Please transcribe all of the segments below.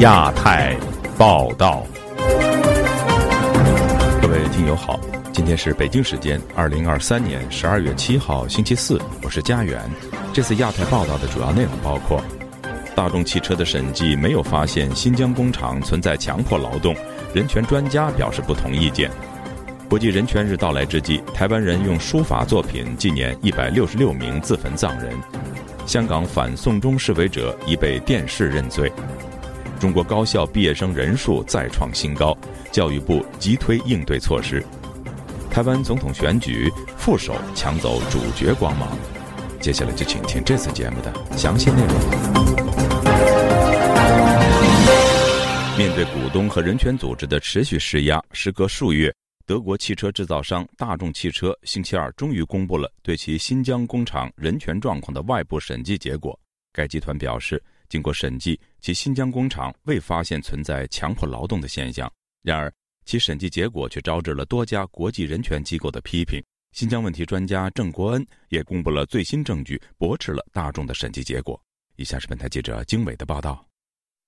亚太报道，各位听友好，今天是北京时间二零二三年十二月七号星期四，我是佳远。这次亚太报道的主要内容包括：大众汽车的审计没有发现新疆工厂存在强迫劳动，人权专家表示不同意见。国际人权日到来之际，台湾人用书法作品纪念一百六十六名自焚藏人。香港反送中示威者已被电视认罪。中国高校毕业生人数再创新高，教育部急推应对措施。台湾总统选举副手抢走主角光芒。接下来就请听这次节目的详细内容。面对股东和人权组织的持续施压，时隔数月。德国汽车制造商大众汽车星期二终于公布了对其新疆工厂人权状况的外部审计结果。该集团表示，经过审计，其新疆工厂未发现存在强迫劳动的现象。然而，其审计结果却招致了多家国际人权机构的批评。新疆问题专家郑国恩也公布了最新证据，驳斥了大众的审计结果。以下是本台记者经纬的报道。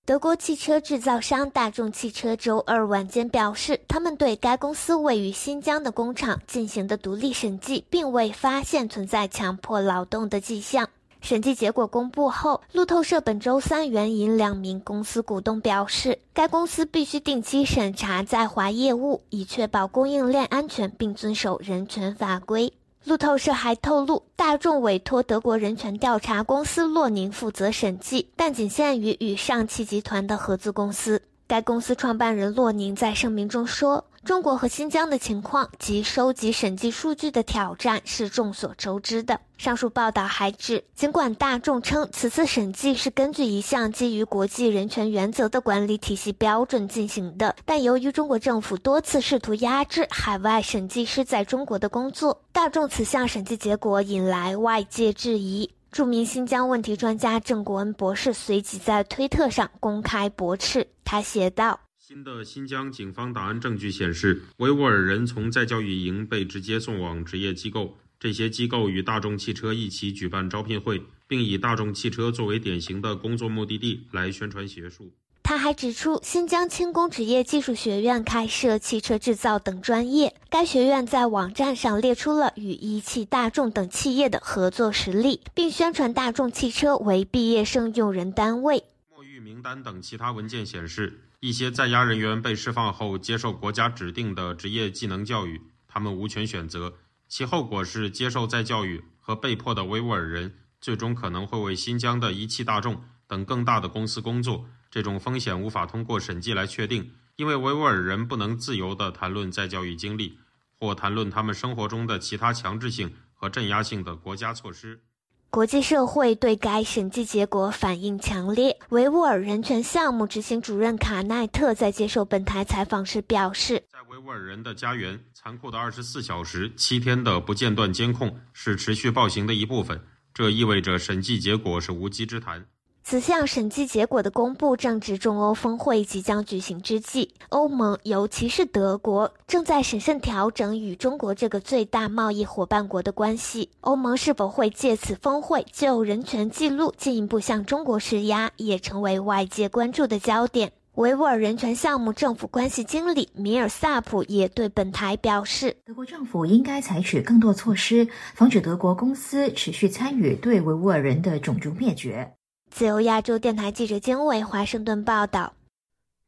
德国汽车制造商大众汽车周二晚间表示，他们对该公司位于新疆的工厂进行的独立审计，并未发现存在强迫劳动的迹象。审计结果公布后，路透社本周三援引两名公司股东表示，该公司必须定期审查在华业务，以确保供应链安全并遵守人权法规。路透社还透露，大众委托德国人权调查公司洛宁负责审计，但仅限于与上汽集团的合资公司。该公司创办人洛宁在声明中说：“中国和新疆的情况及收集审计数据的挑战是众所周知的。”上述报道还指，尽管大众称此次审计是根据一项基于国际人权原则的管理体系标准进行的，但由于中国政府多次试图压制海外审计师在中国的工作，大众此项审计结果引来外界质疑。著名新疆问题专家郑国恩博士随即在推特上公开驳斥。他写道：“新的新疆警方档案证据显示，维吾尔人从在教育营被直接送往职业机构，这些机构与大众汽车一起举办招聘会，并以大众汽车作为典型的工作目的地来宣传学术。”他还指出，新疆轻工职业技术学院开设汽车制造等专业。该学院在网站上列出了与一汽大众等企业的合作实例，并宣传大众汽车为毕业生用人单位。墨玉名单等其他文件显示，一些在押人员被释放后接受国家指定的职业技能教育，他们无权选择。其后果是，接受再教育和被迫的维吾尔人最终可能会为新疆的一汽大众等更大的公司工作。这种风险无法通过审计来确定，因为维吾尔人不能自由地谈论再教育经历，或谈论他们生活中的其他强制性和镇压性的国家措施。国际社会对该审计结果反应强烈。维吾尔人权项目执行主任卡奈特在接受本台采访时表示：“在维吾尔人的家园，残酷的二十四小时、七天的不间断监控是持续暴行的一部分。这意味着审计结果是无稽之谈。”此项审计结果的公布正值中欧峰会即将举行之际，欧盟尤其是德国正在审慎调整与中国这个最大贸易伙伴国的关系。欧盟是否会借此峰会就人权记录进一步向中国施压，也成为外界关注的焦点。维吾尔人权项目政府关系经理米尔萨普也对本台表示，德国政府应该采取更多措施，防止德国公司持续参与对维吾尔人的种族灭绝。自由亚洲电台记者经纬华盛顿报道：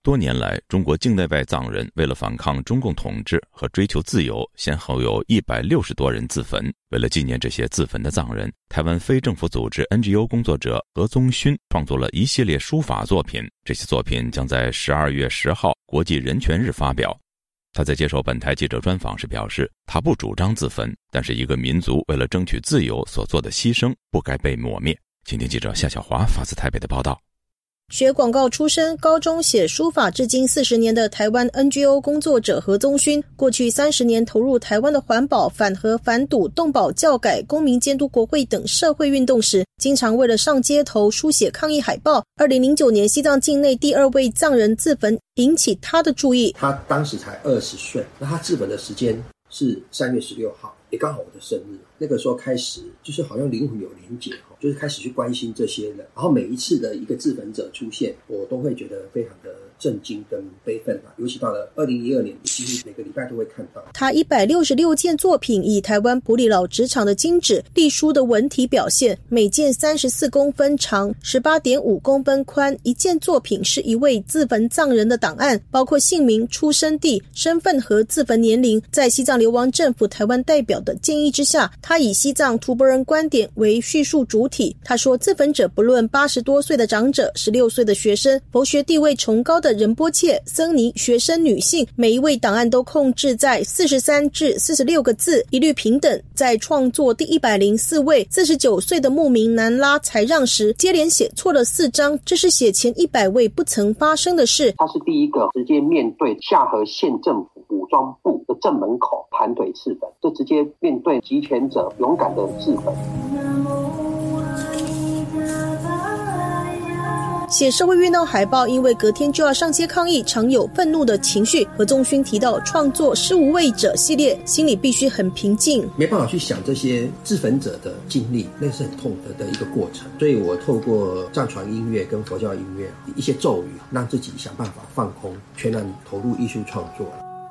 多年来，中国境内外藏人为了反抗中共统治和追求自由，先后有一百六十多人自焚。为了纪念这些自焚的藏人，台湾非政府组织 NGO 工作者何宗勋创作了一系列书法作品。这些作品将在十二月十号国际人权日发表。他在接受本台记者专访时表示，他不主张自焚，但是一个民族为了争取自由所做的牺牲不该被抹灭。今天记者夏小华发自台北的报道：学广告出身，高中写书法至今四十年的台湾 NGO 工作者何宗勋，过去三十年投入台湾的环保、反核、反赌、动保、教改、公民监督国会等社会运动时，经常为了上街头书写抗议海报。二零零九年，西藏境内第二位藏人自焚，引起他的注意。他当时才二十岁，那他自焚的时间是三月十六号，也刚好我的生日。那个时候开始，就是好像灵魂有连结哈，就是开始去关心这些人。然后每一次的一个自焚者出现，我都会觉得非常的震惊跟悲愤啊。尤其到了二零一二年，几乎每个礼拜都会看到。他一百六十六件作品以台湾普里老职场的金纸隶书的文体表现，每件三十四公分长，十八点五公分宽。一件作品是一位自焚藏人的档案，包括姓名、出生地、身份和自焚年龄。在西藏流亡政府台湾代表的建议之下。他以西藏图伯人观点为叙述主体。他说，自焚者不论八十多岁的长者、十六岁的学生、佛学地位崇高的仁波切、僧尼、学生、女性，每一位档案都控制在四十三至四十六个字，一律平等。在创作第一百零四位四十九岁的牧民南拉才让时，接连写错了四张，这是写前一百位不曾发生的事。他是第一个直接面对下河县政府武装部的正门口盘腿自焚，就直接面对集权者。勇敢的自焚。写社会运动海报，因为隔天就要上街抗议，常有愤怒的情绪。何宗勋提到，创作《失无畏者》系列，心里必须很平静，没办法去想这些自焚者的经历，那是很痛的的一个过程。所以我透过藏传音乐跟佛教音乐一些咒语，让自己想办法放空，全然投入艺术创作。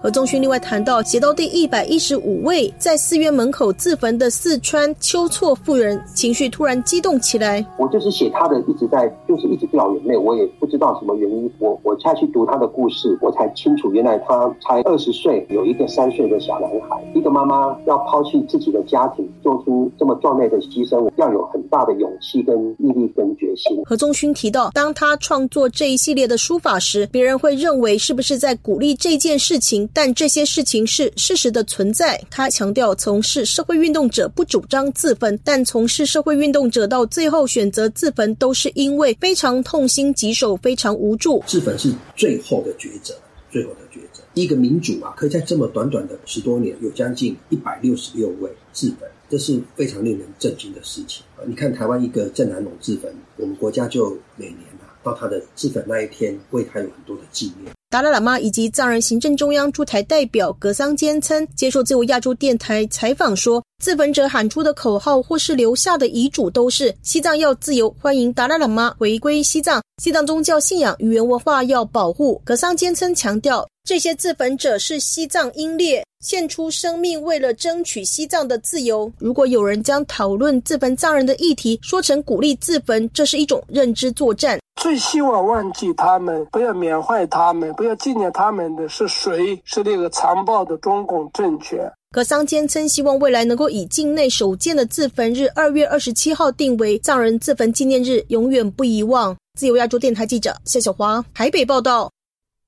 何宗勋另外谈到，写到第一百一十五位在寺院门口自焚的四川秋措妇人，情绪突然激动起来。我就是写他的，一直在，就是一直掉眼泪。我也不知道什么原因。我我下去读他的故事，我才清楚，原来他才二十岁，有一个三岁的小男孩。一个妈妈要抛弃自己的家庭，做出这么壮烈的牺牲，要有很大的勇气、跟毅力、跟决心。何宗勋提到，当他创作这一系列的书法时，别人会认为是不是在鼓励这件事情？但这些事情是事实的存在。他强调，从事社会运动者不主张自焚，但从事社会运动者到最后选择自焚，都是因为非常痛心疾首，非常无助。自焚是最后的抉择，最后的抉择。一个民主啊，可以在这么短短的十多年，有将近一百六十六位自焚，这是非常令人震惊的事情啊！你看台湾一个郑南龙自焚，我们国家就每年啊，到他的自焚那一天，为他有很多的纪念。达赖喇嘛以及藏人行政中央驻台代表格桑坚称接受自由亚洲电台采访说，自焚者喊出的口号或是留下的遗嘱都是西藏要自由，欢迎达赖喇嘛回归西藏，西藏宗教信仰语言文化要保护。格桑坚称强调，这些自焚者是西藏英烈，献出生命为了争取西藏的自由。如果有人将讨论自焚藏人的议题说成鼓励自焚，这是一种认知作战。最希望忘记他们，不要缅怀他们，不要纪念他们的是谁？是那个残暴的中共政权。格桑坚称，希望未来能够以境内首见的自焚日二月二十七号定为藏人自焚纪念日，永远不遗忘。自由亚洲电台记者谢小华台北报道。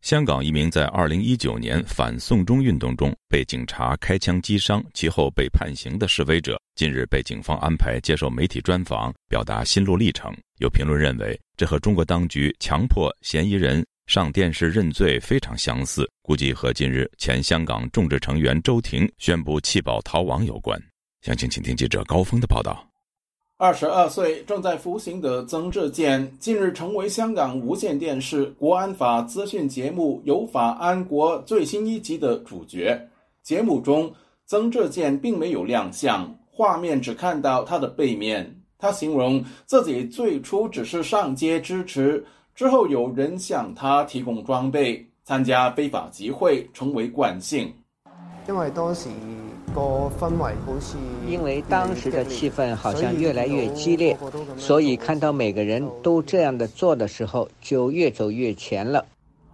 香港一名在二零一九年反送中运动中被警察开枪击伤，其后被判刑的示威者，近日被警方安排接受媒体专访，表达心路历程。有评论认为，这和中国当局强迫嫌疑人上电视认罪非常相似，估计和近日前香港众志成员周庭宣布弃保逃亡有关。详情，请听记者高峰的报道。二十二岁正在服刑的曾志健，近日成为香港无线电视国安法资讯节目《有法安国》最新一集的主角。节目中，曾志健并没有亮相，画面只看到他的背面。他形容自己最初只是上街支持，之后有人向他提供装备，参加非法集会成为惯性。因为当时。个氛围好似，因为当时的气氛好像越来越激烈，所以看到每个人都这样的做的时候，就越走越前了。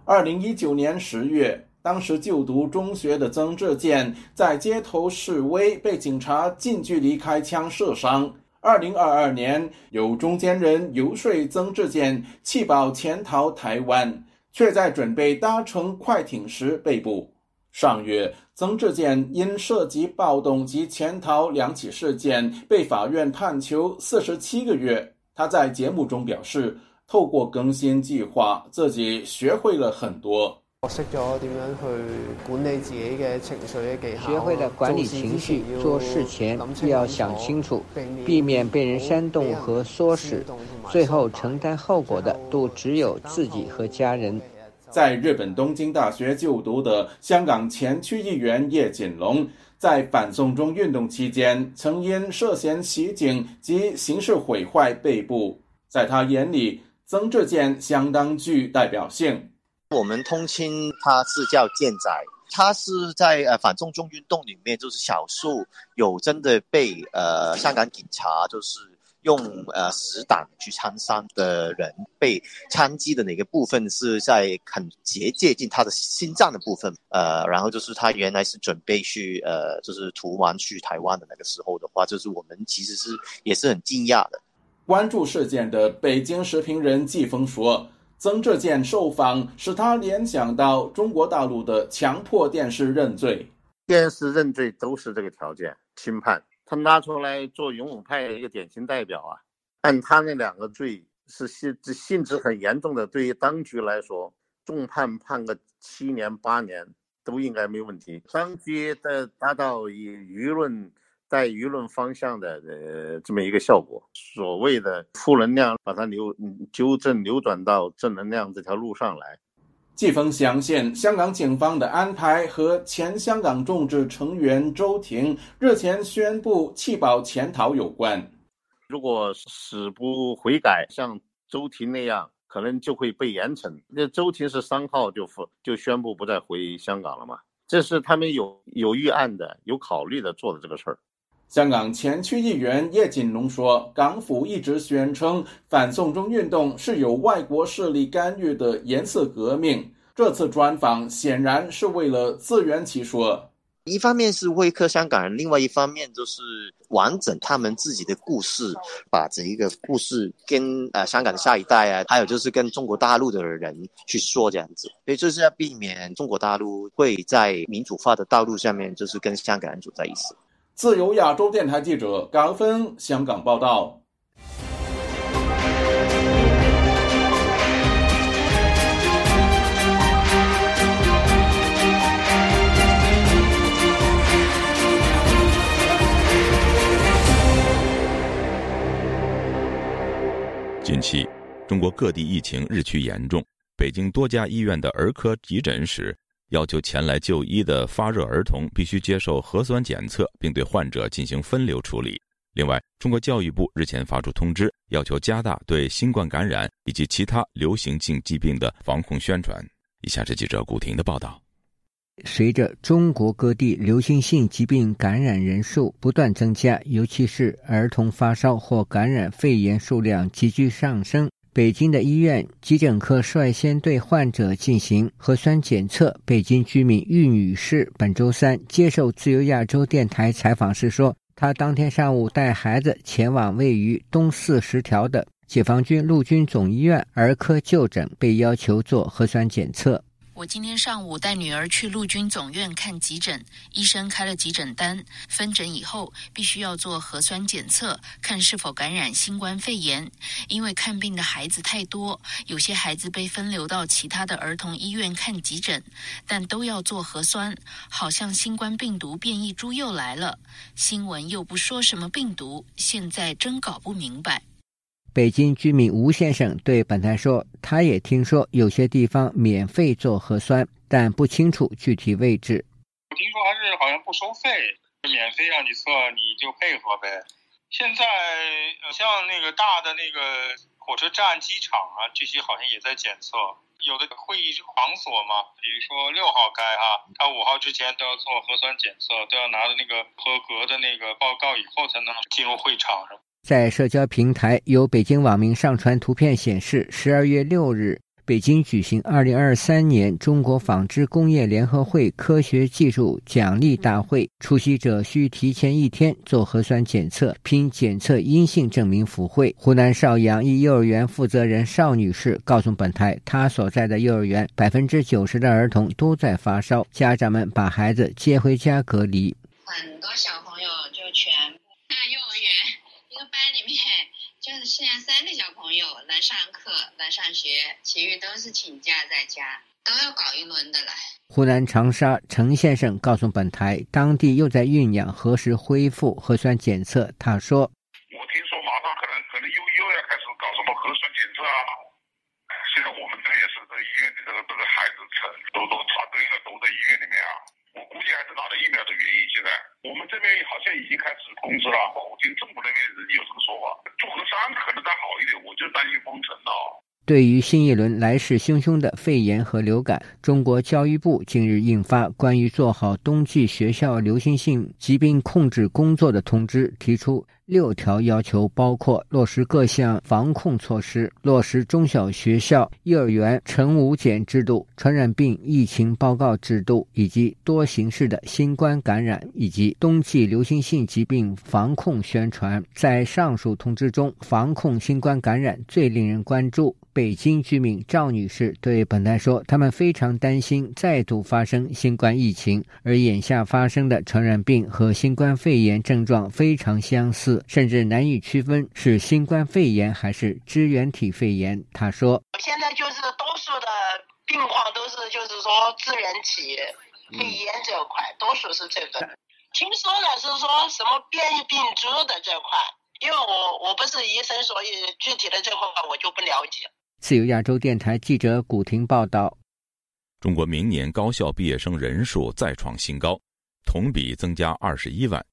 二零一九年十月，当时就读中学的曾志健在街头示威，被警察近距离开枪射伤。二零二二年，有中间人游说曾志健弃保潜逃台湾，却在准备搭乘快艇时被捕。上月，曾志健因涉及暴动及潜逃两起事件，被法院判囚四十七个月。他在节目中表示，透过更新计划，自己学会了很多，学咗点样去管理自己嘅情绪嘅技巧，学会了管理情绪，做事前要想清楚，避免被人煽动和唆使，最后承担后果的都只有自己和家人。在日本东京大学就读的香港前区议员叶锦龙，在反送中运动期间曾因涉嫌袭警及刑事毁坏被捕。在他眼里，曾志健相当具代表性。我们通亲他是叫健仔，他是在呃反送中运动里面就是少数有真的被呃香港警察就是。用呃死党去枪伤的人被枪击的哪个部分是在很接接近他的心脏的部分？呃，然后就是他原来是准备去呃，就是涂完去台湾的那个时候的话，就是我们其实是也是很惊讶的。关注事件的北京时评人季风说：“曾志健受访使他联想到中国大陆的强迫电视认罪，电视认罪都是这个条件，轻判。”他拿出来做勇武派的一个典型代表啊，按他那两个罪是性性质很严重的，对于当局来说，重判判个七年八年都应该没问题。当局的达到以舆论带舆论方向的呃这么一个效果，所谓的负能量把它扭纠正扭转到正能量这条路上来。季风相信，香港警方的安排和前香港众志成员周庭日前宣布弃保潜逃有关。如果死不悔改，像周庭那样，可能就会被严惩。那周庭是三号就就宣布不再回香港了嘛？这是他们有有预案的、有考虑的做的这个事儿。香港前区议员叶锦龙说：“港府一直宣称反送中运动是有外国势力干预的颜色革命。这次专访显然是为了自圆其说。一方面是威吓香港人，另外一方面就是完整他们自己的故事，把这一个故事跟呃香港的下一代啊，还有就是跟中国大陆的人去说这样子。所以就是要避免中国大陆会在民主化的道路上面，就是跟香港人走在一起。”自由亚洲电台记者高芬香港报道。近期，中国各地疫情日趋严重，北京多家医院的儿科急诊室。要求前来就医的发热儿童必须接受核酸检测，并对患者进行分流处理。另外，中国教育部日前发出通知，要求加大对新冠感染以及其他流行性疾病的防控宣传。以下是记者古婷的报道：随着中国各地流行性疾病感染人数不断增加，尤其是儿童发烧或感染肺炎数量急剧上升。北京的医院急诊科率先对患者进行核酸检测。北京居民玉女士本周三接受自由亚洲电台采访时说：“她当天上午带孩子前往位于东四十条的解放军陆军总医院儿科就诊，被要求做核酸检测。”我今天上午带女儿去陆军总院看急诊，医生开了急诊单。分诊以后，必须要做核酸检测，看是否感染新冠肺炎。因为看病的孩子太多，有些孩子被分流到其他的儿童医院看急诊，但都要做核酸。好像新冠病毒变异株又来了，新闻又不说什么病毒，现在真搞不明白。北京居民吴先生对本台说：“他也听说有些地方免费做核酸，但不清楚具体位置。我听说还是好像不收费，免费让你测，你就配合呗。现在像那个大的那个火车站、机场啊，这些好像也在检测。有的会议场所嘛，比如说六号开哈，他五号之前都要做核酸检测，都要拿着那个合格的那个报告以后才能进入会场。”在社交平台，有北京网民上传图片显示，十二月六日，北京举行二零二三年中国纺织工业联合会科学技术奖励大会，出席者需提前一天做核酸检测，凭检测阴性证明赴会。湖南邵阳一幼儿园负责人邵女士告诉本台，她所在的幼儿园百分之九十的儿童都在发烧，家长们把孩子接回家隔离。很多小朋友就全在幼儿园。班里面就是剩下三个小朋友来上课来上学，其余都是请假在家，都要搞一轮的了。湖南长沙陈先生告诉本台，当地又在酝酿何时恢复核酸检测。他说：“我听说马上可能可能又又要开始搞什么核酸检测啊，现在我们这也是在医院里这个这个孩子成都都插队了，都在医院里面啊。我估计还是打了疫苗的原因。现在我们这边好像已经开始通知了，我听政府那边有什么说法？做核酸可能再好一点，我就担心封城了。对于新一轮来势汹汹的肺炎和流感，中国教育部近日印发关于做好冬季学校流行性疾病控制工作的通知，提出六条要求，包括落实各项防控措施，落实中小学校、幼儿园晨午检制度、传染病疫情报告制度，以及多形式的新冠感染以及冬季流行性疾病防控宣传。在上述通知中，防控新冠感染最令人关注。北京居民赵女士对本台说：“他们非常担心再度发生新冠疫情，而眼下发生的传染病和新冠肺炎症状非常相似，甚至难以区分是新冠肺炎还是支原体肺炎。”他说：“现在就是多数的病况都是就是说支原体肺炎这块，多数是这个。听说的是说什么变异病株的这块，因为我我不是医生，所以具体的这块我就不了解。”自由亚洲电台记者古婷报道：中国明年高校毕业生人数再创新高，同比增加二十一万，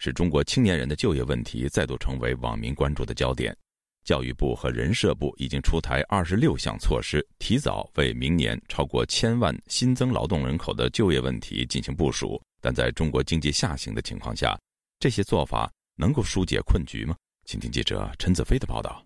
使中国青年人的就业问题再度成为网民关注的焦点。教育部和人社部已经出台二十六项措施，提早为明年超过千万新增劳动人口的就业问题进行部署。但在中国经济下行的情况下，这些做法能够疏解困局吗？请听记者陈子飞的报道。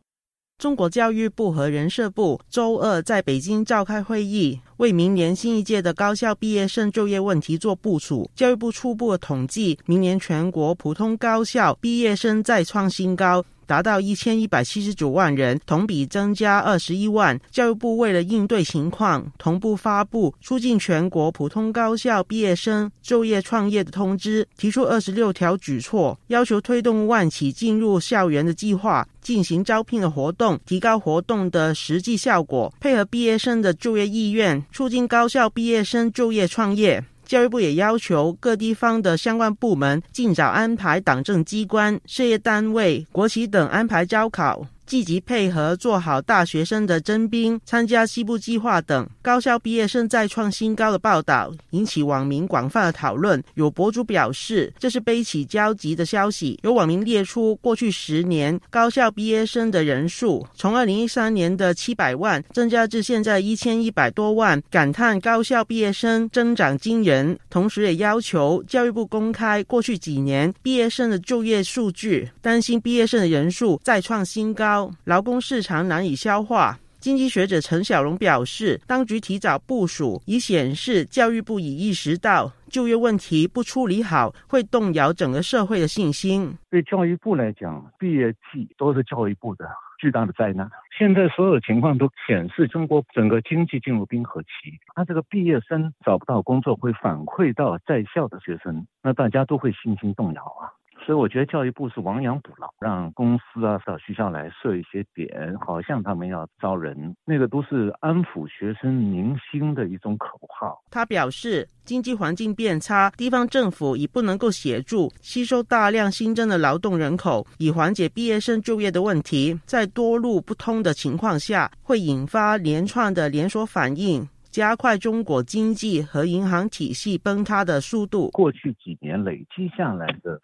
中国教育部和人社部周二在北京召开会议，为明年新一届的高校毕业生就业问题做部署。教育部初步统计，明年全国普通高校毕业生再创新高。达到一千一百七十九万人，同比增加二十一万。教育部为了应对情况，同步发布促进全国普通高校毕业生就业创业的通知，提出二十六条举措，要求推动万企进入校园的计划，进行招聘的活动，提高活动的实际效果，配合毕业生的就业意愿，促进高校毕业生就业创业。教育部也要求各地方的相关部门尽早安排党政机关、事业单位、国企等安排招考。积极配合做好大学生的征兵、参加西部计划等高校毕业生再创新高的报道，引起网民广泛的讨论。有博主表示，这是悲喜交集的消息。有网民列出过去十年高校毕业生的人数，从二零一三年的七百万增加至现在一千一百多万，感叹高校毕业生增长惊人。同时，也要求教育部公开过去几年毕业生的就业数据，担心毕业生的人数再创新高。劳工市场难以消化。经济学者陈小龙表示，当局提早部署，已显示教育部已意识到就业问题不处理好，会动摇整个社会的信心。对教育部来讲，毕业季都是教育部的巨大的灾难。现在所有情况都显示，中国整个经济进入冰河期。他这个毕业生找不到工作，会反馈到在校的学生，那大家都会信心动摇啊。所以我觉得教育部是亡羊补牢，让公司啊到学校来设一些点，好像他们要招人，那个都是安抚学生民心的一种口号。他表示，经济环境变差，地方政府已不能够协助吸收大量新增的劳动人口，以缓解毕业生就业的问题。在多路不通的情况下，会引发连串的连锁反应，加快中国经济和银行体系崩塌的速度。过去几年累积下来的。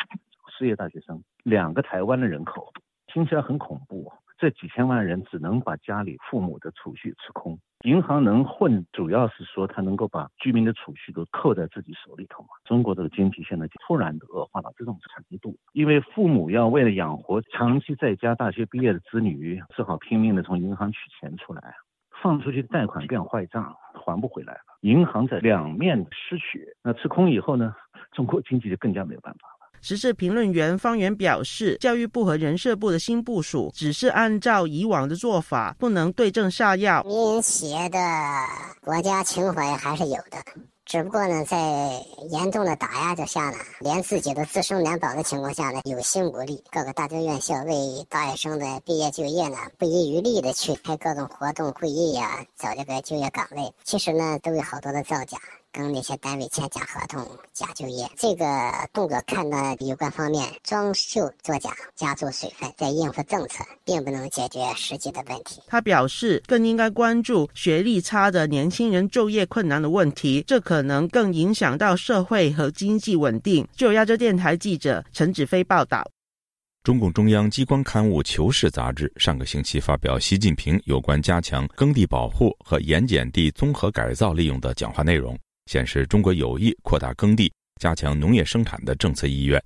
失业大学生，两个台湾的人口，听起来很恐怖。这几千万人只能把家里父母的储蓄吃空，银行能混，主要是说他能够把居民的储蓄都扣在自己手里头嘛。中国这个经济现在突然的恶化到这种程度，因为父母要为了养活长期在家大学毕业的子女，只好拼命的从银行取钱出来，放出去的贷款变坏账，还不回来了。银行在两面失血，那吃空以后呢，中国经济就更加没有办法。时事评论员方源表示，教育部和人社部的新部署只是按照以往的做法，不能对症下药。民营企业的国家情怀还是有的，只不过呢，在严重的打压之下呢，连自己的自身难保的情况下呢，有心无力。各个大专院校为大学生的毕业就业呢，不遗余力的去开各种活动会议呀，找这个就业岗位，其实呢，都有好多的造假。跟那些单位签假合同、假就业。这个动作看到有关方面装修作假、加注水分，在应付政策，并不能解决实际的问题。他表示，更应该关注学历差的年轻人就业困难的问题，这可能更影响到社会和经济稳定。就亚洲电台记者陈子飞报道。中共中央机关刊物《求是》杂志上个星期发表习近平有关加强耕地保护和盐碱地综合改造利用的讲话内容，显示中国有意扩大耕地、加强农业生产的政策意愿。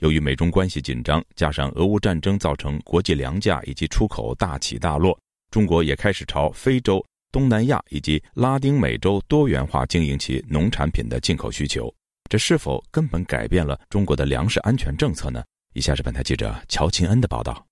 由于美中关系紧张，加上俄乌战争造成国际粮价以及出口大起大落，中国也开始朝非洲、东南亚以及拉丁美洲多元化经营其农产品的进口需求。这是否根本改变了中国的粮食安全政策呢？以下是本台记者乔琴恩的报道：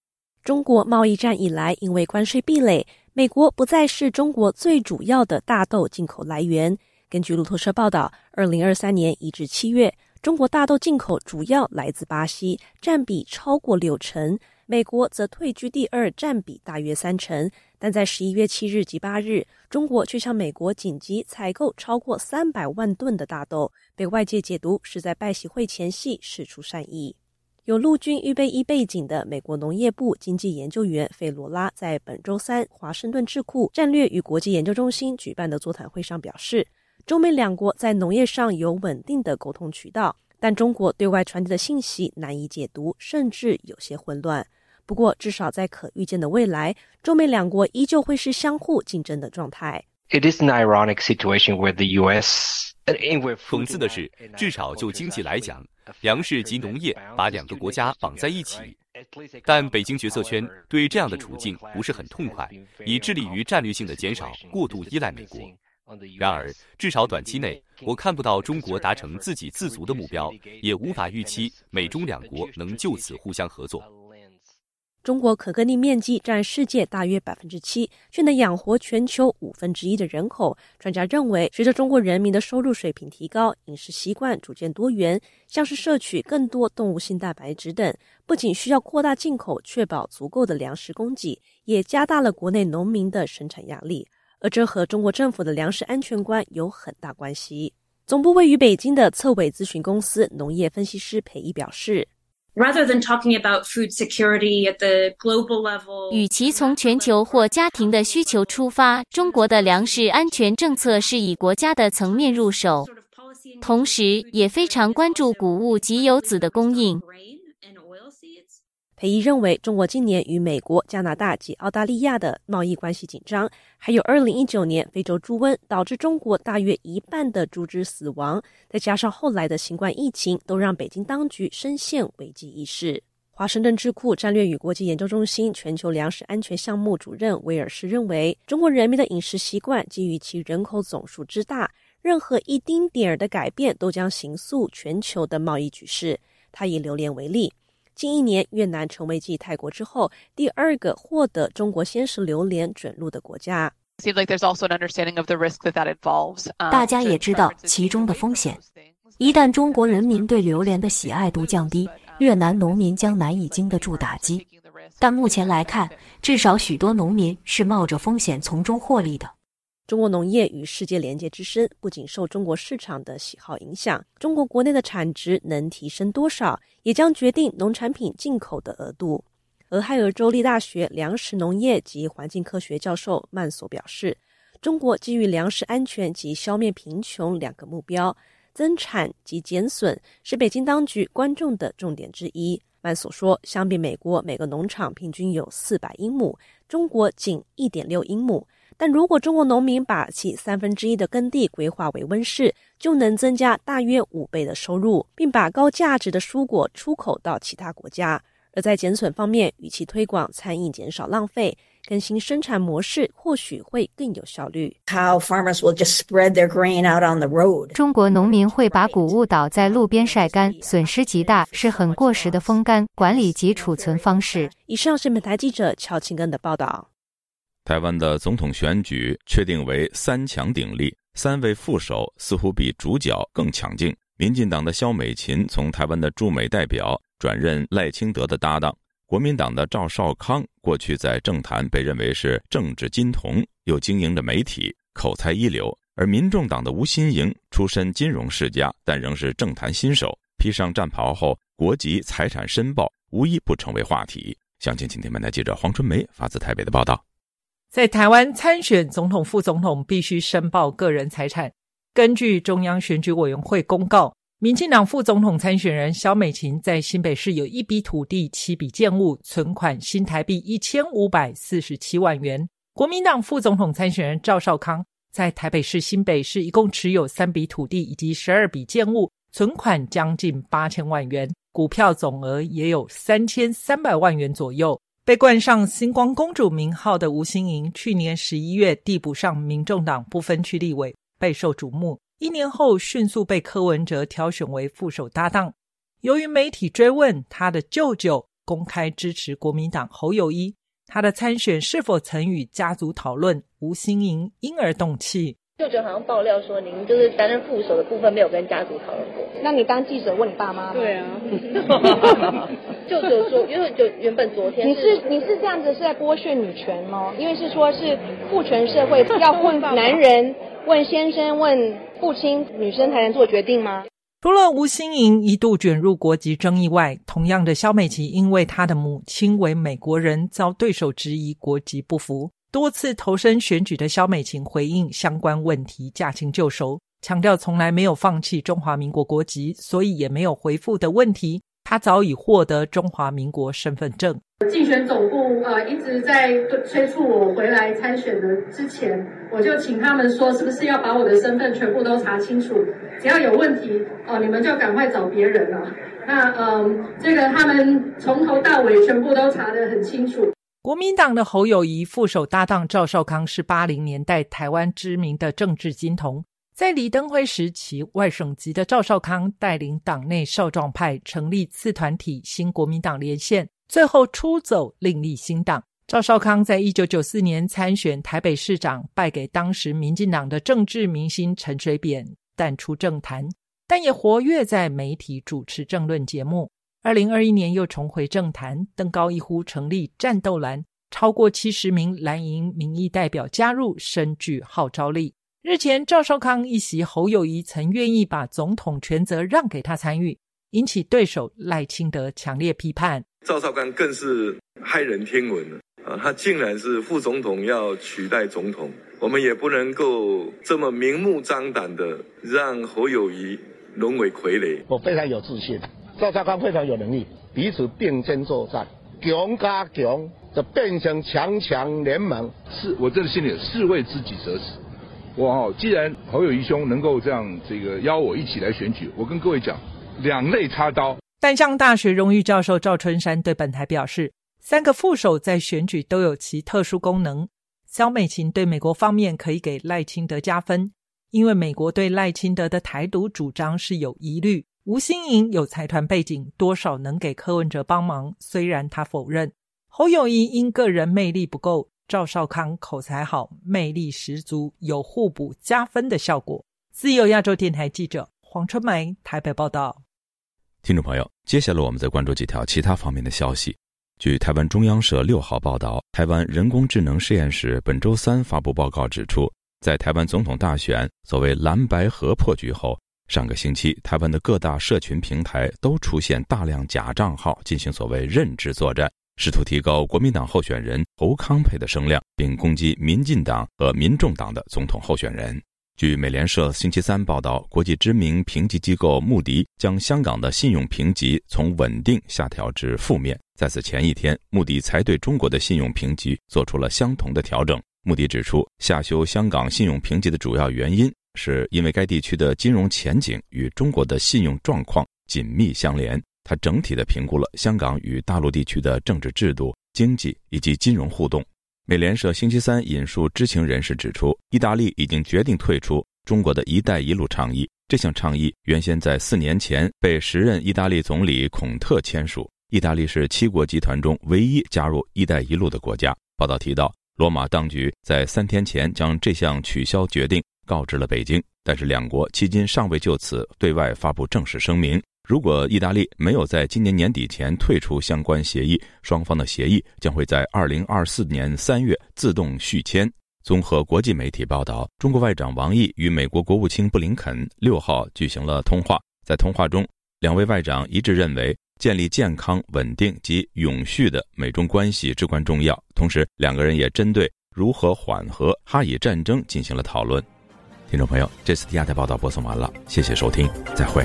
中国贸易战以来，因为关税壁垒，美国不再是中国最主要的大豆进口来源。根据路透社报道，二零二三年一至七月，中国大豆进口主要来自巴西，占比超过六成；美国则退居第二，占比大约三成。但在十一月七日及八日，中国却向美国紧急采购超过三百万吨的大豆，被外界解读是在拜习会前夕释出善意。有陆军预备役背景的美国农业部经济研究员费罗拉在本周三华盛顿智库战略与国际研究中心举办的座谈会上表示，中美两国在农业上有稳定的沟通渠道，但中国对外传递的信息难以解读，甚至有些混乱。不过，至少在可预见的未来，中美两国依旧会是相互竞争的状态。It is an ironic situation where the U.S. 讽刺的是，至少就经济来讲。粮食及农业把两个国家绑在一起，但北京决策圈对这样的处境不是很痛快，以致力于战略性的减少过度依赖美国。然而，至少短期内，我看不到中国达成自给自足的目标，也无法预期美中两国能就此互相合作。中国可耕地面积占世界大约百分之七，却能养活全球五分之一的人口。专家认为，随着中国人民的收入水平提高，饮食习惯逐渐多元，像是摄取更多动物性蛋白质等，不仅需要扩大进口，确保足够的粮食供给，也加大了国内农民的生产压力。而这和中国政府的粮食安全观有很大关系。总部位于北京的策委咨询公司农业分析师裴毅表示。Rather than talking about food security at the global level，与其从全球或家庭的需求出发，中国的粮食安全政策是以国家的层面入手，同时也非常关注谷物及油籽的供应。裴毅认为，中国今年与美国、加拿大及澳大利亚的贸易关系紧张，还有2019年非洲猪瘟导致中国大约一半的猪只死亡，再加上后来的新冠疫情，都让北京当局深陷危机意识。华盛顿智库战略与国际研究中心全球粮食安全项目主任威尔士认为，中国人民的饮食习惯基于其人口总数之大，任何一丁点儿的改变都将形塑全球的贸易局势。他以榴莲为例。近一年，越南成为继泰国之后第二个获得中国鲜食榴莲准入的国家。大家也知道其中的风险。一旦中国人民对榴莲的喜爱度降低，越南农民将难以经得住打击。但目前来看，至少许多农民是冒着风险从中获利的。中国农业与世界连接之深，不仅受中国市场的喜好影响，中国国内的产值能提升多少，也将决定农产品进口的额度。俄亥俄州立大学粮食农业及环境科学教授曼索表示，中国基于粮食安全及消灭贫穷两个目标，增产及减损是北京当局关注的重点之一。曼索说，相比美国每个农场平均有四百英亩，中国仅一点六英亩。但如果中国农民把其三分之一的耕地规划为温室，就能增加大约五倍的收入，并把高价值的蔬果出口到其他国家。而在减损方面，与其推广餐饮减少浪费，更新生产模式或许会更有效率。How farmers will just spread their grain out on the road？中国农民会把谷物倒在路边晒干，损失极大，是很过时的风干管理及储存方式。以上是本台记者乔庆根的报道。台湾的总统选举确定为三强鼎立，三位副手似乎比主角更强劲。民进党的萧美琴从台湾的驻美代表转任赖清德的搭档，国民党的赵少康过去在政坛被认为是政治金童，又经营着媒体，口才一流。而民众党的吴新盈出身金融世家，但仍是政坛新手，披上战袍后，国籍、财产申报无一不成为话题。详情，请听本台记者黄春梅发自台北的报道。在台湾参选总统、副总统必须申报个人财产。根据中央选举委员会公告，民进党副总统参选人萧美琴在新北市有一笔土地、七笔建物，存款新台币一千五百四十七万元。国民党副总统参选人赵少康。在台北市、新北市一共持有三笔土地以及十二笔建物，存款将近八千万元，股票总额也有三千三百万元左右。被冠上“星光公主”名号的吴欣盈，去年十一月递补上民众党不分区立委，备受瞩目。一年后，迅速被柯文哲挑选为副手搭档。由于媒体追问他的舅舅公开支持国民党侯友谊。他的参选是否曾与家族讨论？吴欣盈因而动气。舅舅好像爆料说，您就是担任副手的部分没有跟家族讨论过。那你当记者问你爸妈？对啊。舅舅说，因为就原本昨天你是你是这样子是在剥削女权吗？因为是说是父权社会要问男人问先生问父亲，女生才能做决定吗？除了吴新莹一度卷入国籍争议外，同样的肖美琪因为她的母亲为美国人，遭对手质疑国籍不符。多次投身选举的肖美琴回应相关问题，驾轻就熟，强调从来没有放弃中华民国国籍，所以也没有回复的问题。他早已获得中华民国身份证。竞选总部呃一直在催促我回来参选的之前，我就请他们说，是不是要把我的身份全部都查清楚？只要有问题哦，你们就赶快找别人了。那嗯，这个他们从头到尾全部都查得很清楚。国民党的侯友谊副手搭档赵少康是八零年代台湾知名的政治金童。在李登辉时期，外省籍的赵少康带领党内少壮派成立次团体新国民党连线，最后出走另立新党。赵少康在一九九四年参选台北市长，败给当时民进党的政治明星陈水扁，淡出政坛，但也活跃在媒体主持政论节目。二零二一年又重回政坛，登高一呼成立战斗蓝，超过七十名蓝营民意代表加入，深具号召力。日前，赵少康一席侯友谊曾愿意把总统权责让给他参与，引起对手赖清德强烈批判。赵少康更是骇人听闻啊！他竟然是副总统要取代总统，我们也不能够这么明目张胆的让侯友谊沦为傀儡。我非常有自信，赵少康非常有能力，彼此并肩作战，强加强就变成强强联盟。是我真的心里是为知己者死。我既然侯友谊兄能够这样这个邀我一起来选举，我跟各位讲，两肋插刀。淡江大学荣誉教授赵春山对本台表示，三个副手在选举都有其特殊功能。肖美琴对美国方面可以给赖清德加分，因为美国对赖清德的台独主张是有疑虑。吴新颖有财团背景，多少能给柯文哲帮忙，虽然他否认。侯友谊因个人魅力不够。赵少康口才好，魅力十足，有互补加分的效果。自由亚洲电台记者黄春梅台北报道。听众朋友，接下来我们再关注几条其他方面的消息。据台湾中央社六号报道，台湾人工智能实验室本周三发布报告指出，在台湾总统大选所谓蓝白合破局后，上个星期台湾的各大社群平台都出现大量假账号，进行所谓认知作战。试图提高国民党候选人侯康培的声量，并攻击民进党和民众党的总统候选人。据美联社星期三报道，国际知名评级机构穆迪将香港的信用评级从稳定下调至负面。在此前一天，穆迪才对中国的信用评级做出了相同的调整。穆迪指出，下修香港信用评级的主要原因是因为该地区的金融前景与中国的信用状况紧密相连。他整体的评估了香港与大陆地区的政治制度、经济以及金融互动。美联社星期三引述知情人士指出，意大利已经决定退出中国的一带一路倡议。这项倡议原先在四年前被时任意大利总理孔特签署。意大利是七国集团中唯一加入一带一路的国家。报道提到，罗马当局在三天前将这项取消决定告知了北京，但是两国迄今尚未就此对外发布正式声明。如果意大利没有在今年年底前退出相关协议，双方的协议将会在二零二四年三月自动续签。综合国际媒体报道，中国外长王毅与美国国务卿布林肯六号举行了通话。在通话中，两位外长一致认为，建立健康、稳定及永续的美中关系至关重要。同时，两个人也针对如何缓和哈以战争进行了讨论。听众朋友，这次的亚太报道播送完了，谢谢收听，再会。